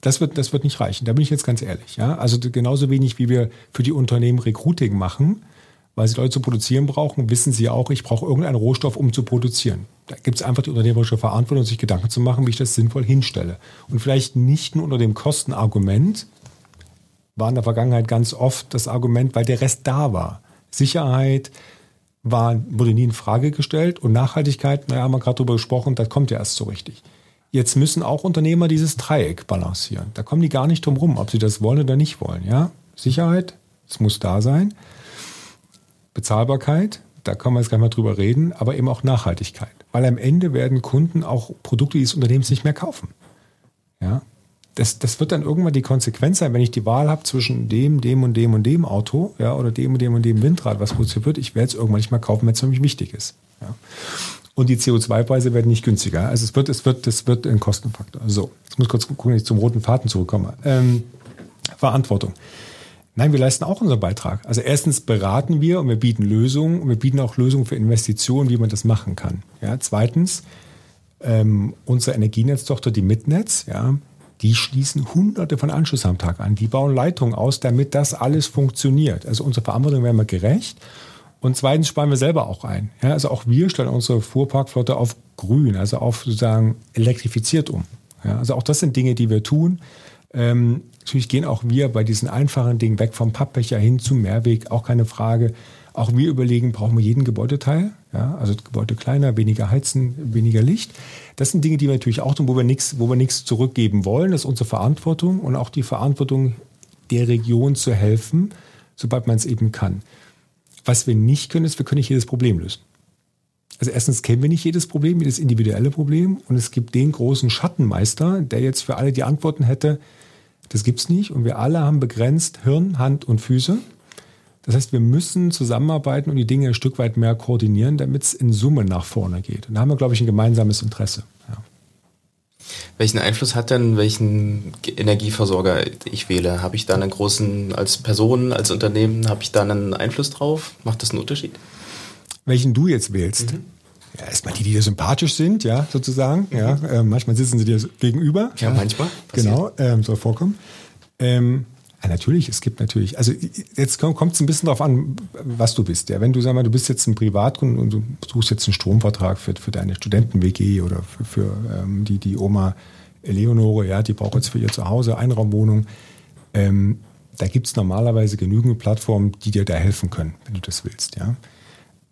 Das wird, das wird nicht reichen. Da bin ich jetzt ganz ehrlich. Ja? Also genauso wenig, wie wir für die Unternehmen Recruiting machen, weil sie Leute zu produzieren brauchen, wissen sie auch, ich brauche irgendeinen Rohstoff, um zu produzieren. Da gibt es einfach die unternehmerische Verantwortung, sich Gedanken zu machen, wie ich das sinnvoll hinstelle. Und vielleicht nicht nur unter dem Kostenargument, war in der Vergangenheit ganz oft das Argument, weil der Rest da war. Sicherheit, war, wurde nie in Frage gestellt. Und Nachhaltigkeit, naja, haben wir gerade drüber gesprochen, das kommt ja erst so richtig. Jetzt müssen auch Unternehmer dieses Dreieck balancieren. Da kommen die gar nicht drum rum, ob sie das wollen oder nicht wollen. Ja? Sicherheit, es muss da sein. Bezahlbarkeit, da können wir jetzt gleich mal drüber reden, aber eben auch Nachhaltigkeit. Weil am Ende werden Kunden auch Produkte dieses Unternehmens nicht mehr kaufen. Ja? Das, das wird dann irgendwann die Konsequenz sein, wenn ich die Wahl habe zwischen dem, dem und dem und dem Auto, ja, oder dem und dem und dem Windrad, was produziert wird, ich werde es irgendwann nicht mehr kaufen, wenn es für mich wichtig ist. Ja. Und die CO2-Preise werden nicht günstiger. Also es wird, es wird, es wird ein Kostenfaktor. So, jetzt muss ich kurz gucken, dass ich zum roten Faden zurückkomme. Ähm, Verantwortung. Nein, wir leisten auch unseren Beitrag. Also erstens beraten wir und wir bieten Lösungen und wir bieten auch Lösungen für Investitionen, wie man das machen kann. Ja, zweitens, ähm, unsere Energienetztochter, die Mitnetz, ja, die schließen hunderte von Anschlüssen am Tag an. Die bauen Leitungen aus, damit das alles funktioniert. Also unsere Verantwortung wäre wir gerecht. Und zweitens sparen wir selber auch ein. Ja, also auch wir stellen unsere Fuhrparkflotte auf grün, also auf sozusagen elektrifiziert um. Ja, also auch das sind Dinge, die wir tun. Ähm, natürlich gehen auch wir bei diesen einfachen Dingen weg vom Pappbecher hin zum Mehrweg, auch keine Frage. Auch wir überlegen, brauchen wir jeden Gebäudeteil? Ja, also Gebäude kleiner, weniger heizen, weniger Licht. Das sind Dinge, die wir natürlich auch tun, wo wir nichts, wo wir nichts zurückgeben wollen. Das ist unsere Verantwortung und auch die Verantwortung der Region zu helfen, sobald man es eben kann. Was wir nicht können, ist, wir können nicht jedes Problem lösen. Also erstens kennen wir nicht jedes Problem, jedes individuelle Problem. Und es gibt den großen Schattenmeister, der jetzt für alle die Antworten hätte, das gibt es nicht. Und wir alle haben begrenzt Hirn, Hand und Füße. Das heißt, wir müssen zusammenarbeiten und die Dinge ein Stück weit mehr koordinieren, damit es in Summe nach vorne geht. Und da haben wir, glaube ich, ein gemeinsames Interesse. Ja. Welchen Einfluss hat denn, welchen Energieversorger ich wähle? Habe ich da einen großen, als Person, als Unternehmen, habe ich da einen Einfluss drauf? Macht das einen Unterschied? Welchen du jetzt wählst? Mhm. Ja, erstmal die, die dir sympathisch sind, ja, sozusagen. Mhm. Ja, äh, manchmal sitzen sie dir gegenüber. Ja, ja. manchmal. Passiert. Genau, ähm, soll vorkommen. Ähm, ja, natürlich, es gibt natürlich, also jetzt kommt es ein bisschen darauf an, was du bist. Ja, wenn du sag mal, du bist jetzt ein Privatkunde und du suchst jetzt einen Stromvertrag für, für deine Studenten-WG oder für, für ähm, die, die Oma Eleonore, ja, die braucht jetzt für ihr Zuhause Einraumwohnung. Ähm, da gibt es normalerweise genügend Plattformen, die dir da helfen können, wenn du das willst, ja.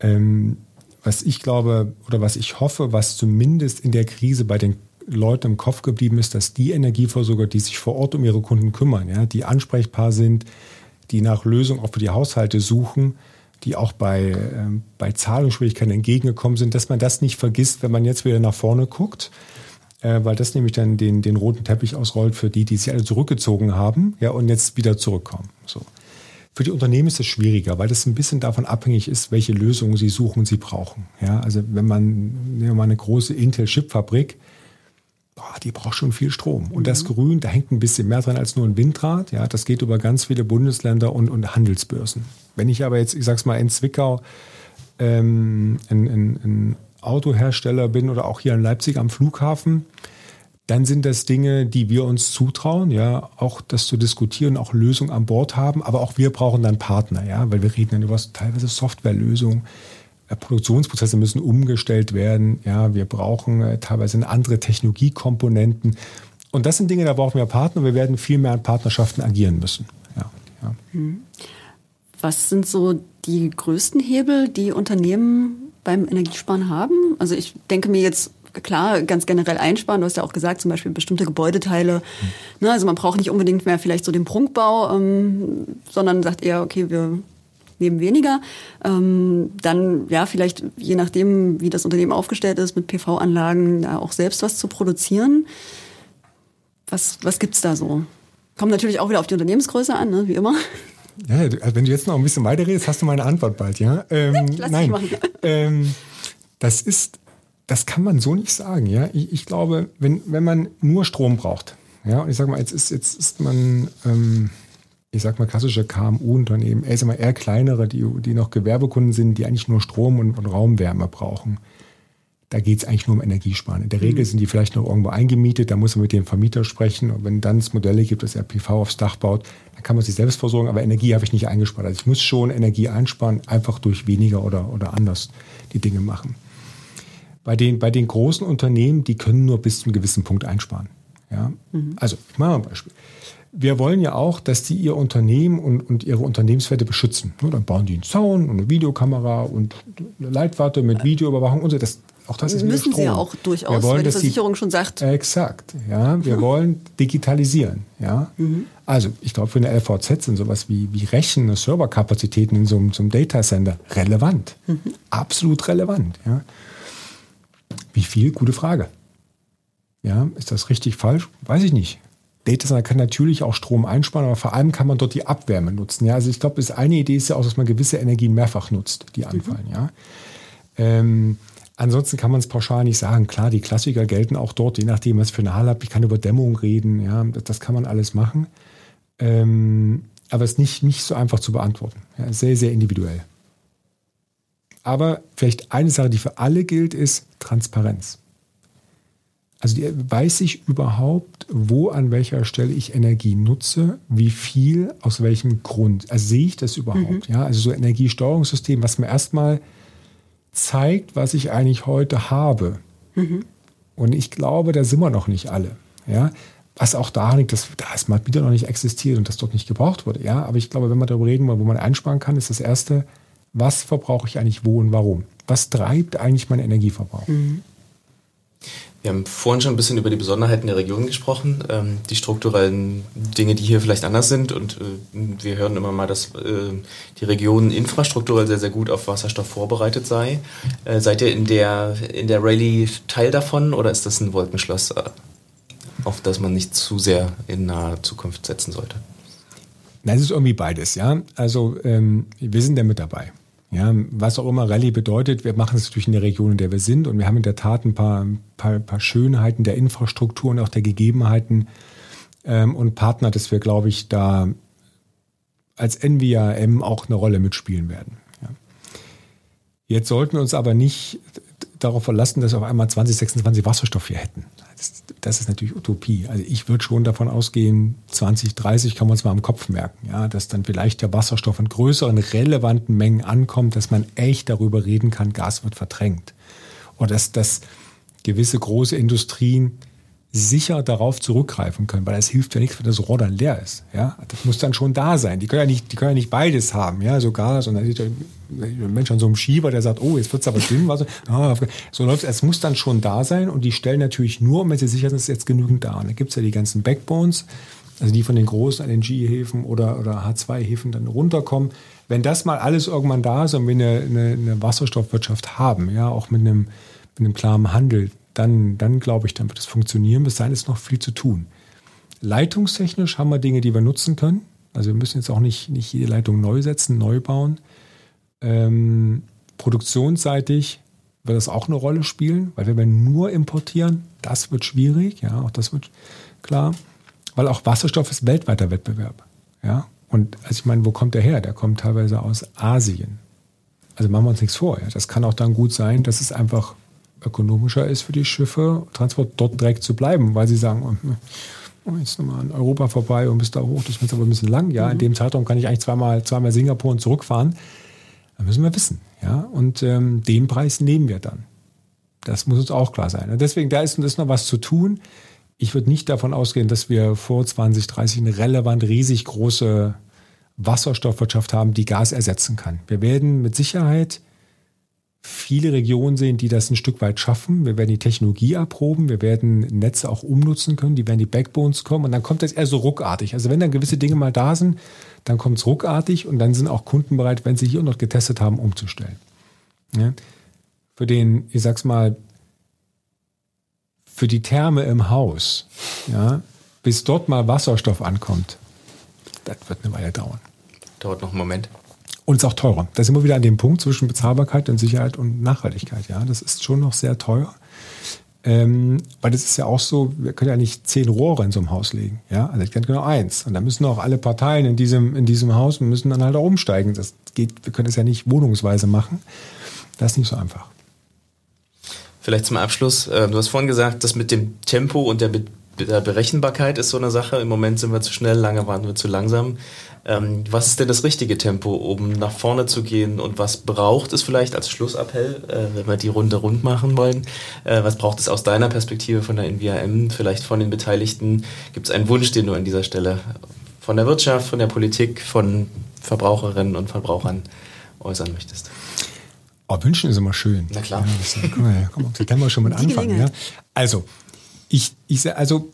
Ähm, was ich glaube oder was ich hoffe, was zumindest in der Krise bei den Leute im Kopf geblieben ist, dass die Energieversorger, die sich vor Ort um ihre Kunden kümmern, ja, die ansprechbar sind, die nach Lösungen auch für die Haushalte suchen, die auch bei, äh, bei Zahlungsschwierigkeiten entgegengekommen sind, dass man das nicht vergisst, wenn man jetzt wieder nach vorne guckt, äh, weil das nämlich dann den, den roten Teppich ausrollt für die, die sich alle zurückgezogen haben ja, und jetzt wieder zurückkommen. So. Für die Unternehmen ist es schwieriger, weil das ein bisschen davon abhängig ist, welche Lösungen sie suchen, sie brauchen. Ja, also wenn man, nehmen wir mal eine große Intel-Chip-Fabrik, boah, die braucht schon viel Strom. Und das mhm. Grün, da hängt ein bisschen mehr dran als nur ein Windrad. Ja, das geht über ganz viele Bundesländer und, und Handelsbörsen. Wenn ich aber jetzt, ich sag's mal, in Zwickau ähm, ein, ein, ein Autohersteller bin oder auch hier in Leipzig am Flughafen, dann sind das Dinge, die wir uns zutrauen, ja, auch das zu diskutieren, auch Lösungen an Bord haben, aber auch wir brauchen dann Partner, ja, weil wir reden dann über teilweise Softwarelösungen, Produktionsprozesse müssen umgestellt werden. Ja, wir brauchen äh, teilweise andere Technologiekomponenten. Und das sind Dinge, da brauchen wir Partner. Wir werden viel mehr an Partnerschaften agieren müssen. Ja, ja. Hm. Was sind so die größten Hebel, die Unternehmen beim Energiesparen haben? Also ich denke mir jetzt klar, ganz generell einsparen. Du hast ja auch gesagt, zum Beispiel bestimmte Gebäudeteile. Mhm. Ne, also man braucht nicht unbedingt mehr vielleicht so den Prunkbau, ähm, sondern sagt eher, okay, wir nehmen weniger. Ähm, dann, ja, vielleicht je nachdem, wie das Unternehmen aufgestellt ist, mit PV-Anlagen da auch selbst was zu produzieren. Was, was gibt's da so? Kommt natürlich auch wieder auf die Unternehmensgröße an, ne? wie immer. Ja, also wenn du jetzt noch ein bisschen weiter redest, hast du meine Antwort bald, ja? Ähm, Lass nein, machen. Ähm, das ist, das kann man so nicht sagen, ja. Ich, ich, glaube, wenn, wenn man nur Strom braucht, ja, und ich sage mal, jetzt ist, jetzt ist man, ähm, ich sag mal, klassische KMU-Unternehmen, eher, mal, eher kleinere, die, die noch Gewerbekunden sind, die eigentlich nur Strom und, und Raumwärme brauchen. Da geht es eigentlich nur um Energiesparen. In der Regel mhm. sind die vielleicht noch irgendwo eingemietet, da muss man mit dem Vermieter sprechen. Und wenn dann es Modelle gibt, dass er PV aufs Dach baut, dann kann man sich selbst versorgen, aber Energie habe ich nicht eingespart. Also ich muss schon Energie einsparen, einfach durch weniger oder, oder anders die Dinge machen. Bei den, bei den großen Unternehmen, die können nur bis zu einem gewissen Punkt einsparen. Ja? Mhm. Also, ich mache mal ein Beispiel wir wollen ja auch, dass die ihr Unternehmen und, und ihre Unternehmenswerte beschützen. Dann bauen die einen Zaun und eine Videokamera und eine Leitwarte mit Videoüberwachung und so. Das, auch das ist Müssen sie ja auch durchaus, wollen, weil die Versicherung die, schon sagt. Exakt, ja. Wir wollen digitalisieren, ja. Mhm. Also, ich glaube, für eine LVZ sind sowas wie, wie Rechen, Serverkapazitäten in so einem, so einem Datacenter relevant. Mhm. Absolut relevant, ja. Wie viel? Gute Frage. Ja, ist das richtig falsch? Weiß ich nicht. Data Center kann natürlich auch Strom einsparen, aber vor allem kann man dort die Abwärme nutzen. Ja, also ich glaube, eine Idee ist ja auch, dass man gewisse Energien mehrfach nutzt, die anfallen. Mhm. Ja. Ähm, ansonsten kann man es pauschal nicht sagen. Klar, die Klassiker gelten auch dort, je nachdem, was für eine Halle habe. Ich kann über Dämmung reden. Ja, das, das kann man alles machen. Ähm, aber es ist nicht, nicht so einfach zu beantworten. Ja, sehr, sehr individuell. Aber vielleicht eine Sache, die für alle gilt, ist Transparenz. Also weiß ich überhaupt, wo an welcher Stelle ich Energie nutze, wie viel, aus welchem Grund. Also sehe ich das überhaupt? Mhm. Ja, also so ein Energiesteuerungssystem, was mir erstmal zeigt, was ich eigentlich heute habe. Mhm. Und ich glaube, da sind wir noch nicht alle. Ja, was auch daran liegt, dass das mal wieder noch nicht existiert und das dort nicht gebraucht wurde. Ja, aber ich glaube, wenn wir darüber reden wollen, wo man einsparen kann, ist das erste, was verbrauche ich eigentlich wo und warum? Was treibt eigentlich meinen Energieverbrauch? Mhm. Wir haben vorhin schon ein bisschen über die Besonderheiten der Region gesprochen, ähm, die strukturellen Dinge, die hier vielleicht anders sind. Und äh, wir hören immer mal, dass äh, die Region infrastrukturell sehr, sehr gut auf Wasserstoff vorbereitet sei. Äh, seid ihr in der, in der Rallye Teil davon oder ist das ein Wolkenschloss, äh, auf das man nicht zu sehr in naher Zukunft setzen sollte? Nein, es ist irgendwie beides, ja. Also ähm, wir sind da mit dabei. Ja, was auch immer Rallye bedeutet, wir machen es natürlich in der Region, in der wir sind und wir haben in der Tat ein paar, paar, paar Schönheiten der Infrastruktur und auch der Gegebenheiten ähm, und Partner, dass wir, glaube ich, da als NVRM auch eine Rolle mitspielen werden. Ja. Jetzt sollten wir uns aber nicht darauf verlassen, dass wir auf einmal 2026 Wasserstoff hier hätten das, ist natürlich Utopie. Also ich würde schon davon ausgehen, 2030 kann man es mal im Kopf merken, ja, dass dann vielleicht der Wasserstoff in größeren, relevanten Mengen ankommt, dass man echt darüber reden kann, Gas wird verdrängt. Oder dass, dass gewisse große Industrien sicher darauf zurückgreifen können, weil es hilft ja nichts, wenn das Rohr dann leer ist. Ja, das muss dann schon da sein. Die können ja nicht, die können ja nicht beides haben, ja, sogar, sondern ein Mensch an so einem Schieber, der sagt, oh, jetzt wird's aber dünn, ah, so läuft es. Es muss dann schon da sein und die stellen natürlich nur, wenn sie sicher sind, ist jetzt genügend da. Und da gibt's ja die ganzen Backbones, also die von den großen LNG-Häfen oder, oder H2-Häfen dann runterkommen. Wenn das mal alles irgendwann da ist und wir eine, eine, eine Wasserstoffwirtschaft haben, ja, auch mit einem, mit einem klaren Handel, dann, dann glaube ich, dann wird es funktionieren. Bis dahin ist noch viel zu tun. Leitungstechnisch haben wir Dinge, die wir nutzen können. Also wir müssen jetzt auch nicht, nicht jede Leitung neu setzen, neu bauen. Ähm, produktionsseitig wird das auch eine Rolle spielen, weil wenn wir nur importieren, das wird schwierig, ja, auch das wird klar, weil auch Wasserstoff ist weltweiter Wettbewerb, ja. Und also ich meine, wo kommt der her? Der kommt teilweise aus Asien. Also machen wir uns nichts vor. Ja. Das kann auch dann gut sein, dass es einfach ökonomischer ist für die Schiffe, Transport dort direkt zu bleiben, weil sie sagen, oh, oh jetzt nochmal in Europa vorbei und bis da hoch, das wird aber ein bisschen lang. Ja, mhm. in dem Zeitraum kann ich eigentlich zweimal, zweimal Singapur und zurückfahren. Da müssen wir wissen. Ja, und ähm, den Preis nehmen wir dann. Das muss uns auch klar sein. Und deswegen, da ist, ist noch was zu tun. Ich würde nicht davon ausgehen, dass wir vor 2030 eine relevant riesig große Wasserstoffwirtschaft haben, die Gas ersetzen kann. Wir werden mit Sicherheit viele Regionen sehen, die das ein Stück weit schaffen. Wir werden die Technologie erproben, wir werden Netze auch umnutzen können, die werden die Backbones kommen und dann kommt das eher so ruckartig. Also wenn dann gewisse Dinge mal da sind, dann kommt es ruckartig und dann sind auch Kunden bereit, wenn sie hier noch getestet haben, umzustellen. Ja? Für den, ich sag's mal, für die Therme im Haus, ja, bis dort mal Wasserstoff ankommt, das wird eine Weile dauern. Dauert noch einen Moment. Und ist auch teurer. Da sind wir wieder an dem Punkt zwischen Bezahlbarkeit und Sicherheit und Nachhaltigkeit. Ja, das ist schon noch sehr teuer. Ähm, weil das ist ja auch so, wir können ja nicht zehn Rohre in so einem Haus legen. Ja, also ich kenne genau eins. Und da müssen auch alle Parteien in diesem, in diesem Haus müssen dann halt auch umsteigen. Das geht, wir können das ja nicht wohnungsweise machen. Das ist nicht so einfach. Vielleicht zum Abschluss. Äh, du hast vorhin gesagt, das mit dem Tempo und der, der Berechenbarkeit ist so eine Sache. Im Moment sind wir zu schnell, lange waren wir zu langsam. Ähm, was ist denn das richtige Tempo, um nach vorne zu gehen und was braucht es vielleicht als Schlussappell, äh, wenn wir die Runde rund machen wollen? Äh, was braucht es aus deiner Perspektive von der NVRM, vielleicht von den Beteiligten? Gibt es einen Wunsch, den du an dieser Stelle von der Wirtschaft, von der Politik, von Verbraucherinnen und Verbrauchern äußern möchtest? Oh, wünschen ist immer schön. Na klar. Ja, das, komm, mal, komm, da können wir schon mit anfangen. Ja? Also, ich, ich, also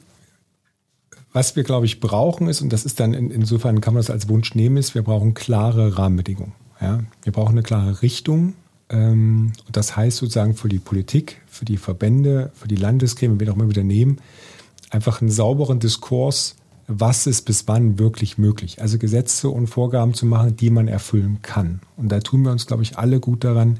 was wir, glaube ich, brauchen ist, und das ist dann in, insofern kann man das als Wunsch nehmen, ist, wir brauchen klare Rahmenbedingungen. Ja? Wir brauchen eine klare Richtung. Ähm, und das heißt sozusagen für die Politik, für die Verbände, für die Landesgremien, wir auch immer wieder nehmen, einfach einen sauberen Diskurs, was ist bis wann wirklich möglich. Also Gesetze und Vorgaben zu machen, die man erfüllen kann. Und da tun wir uns, glaube ich, alle gut daran,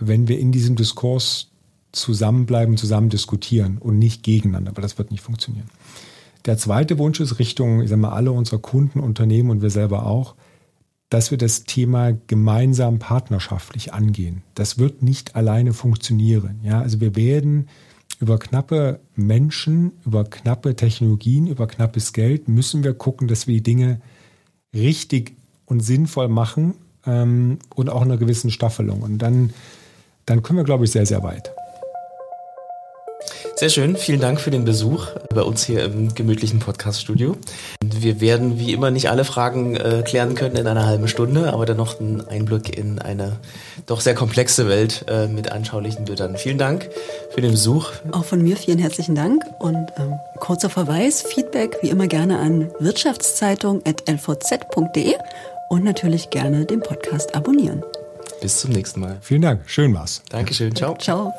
wenn wir in diesem Diskurs zusammenbleiben, zusammen diskutieren und nicht gegeneinander, weil das wird nicht funktionieren. Der zweite Wunsch ist Richtung, ich sag mal, alle unsere Kunden, Unternehmen und wir selber auch, dass wir das Thema gemeinsam partnerschaftlich angehen. Das wird nicht alleine funktionieren. Ja, also wir werden über knappe Menschen, über knappe Technologien, über knappes Geld müssen wir gucken, dass wir die Dinge richtig und sinnvoll machen ähm, und auch in einer gewissen Staffelung. Und dann, dann können wir, glaube ich, sehr, sehr weit. Sehr schön, vielen Dank für den Besuch bei uns hier im gemütlichen Podcast-Studio. Wir werden wie immer nicht alle Fragen äh, klären können in einer halben Stunde, aber dann noch einen Einblick in eine doch sehr komplexe Welt äh, mit anschaulichen Bildern. Vielen Dank für den Besuch. Auch von mir vielen herzlichen Dank und ähm, kurzer Verweis, Feedback wie immer gerne an wirtschaftszeitung.lvz.de und natürlich gerne den Podcast abonnieren. Bis zum nächsten Mal. Vielen Dank, schön war's. Dankeschön, ciao. Ciao.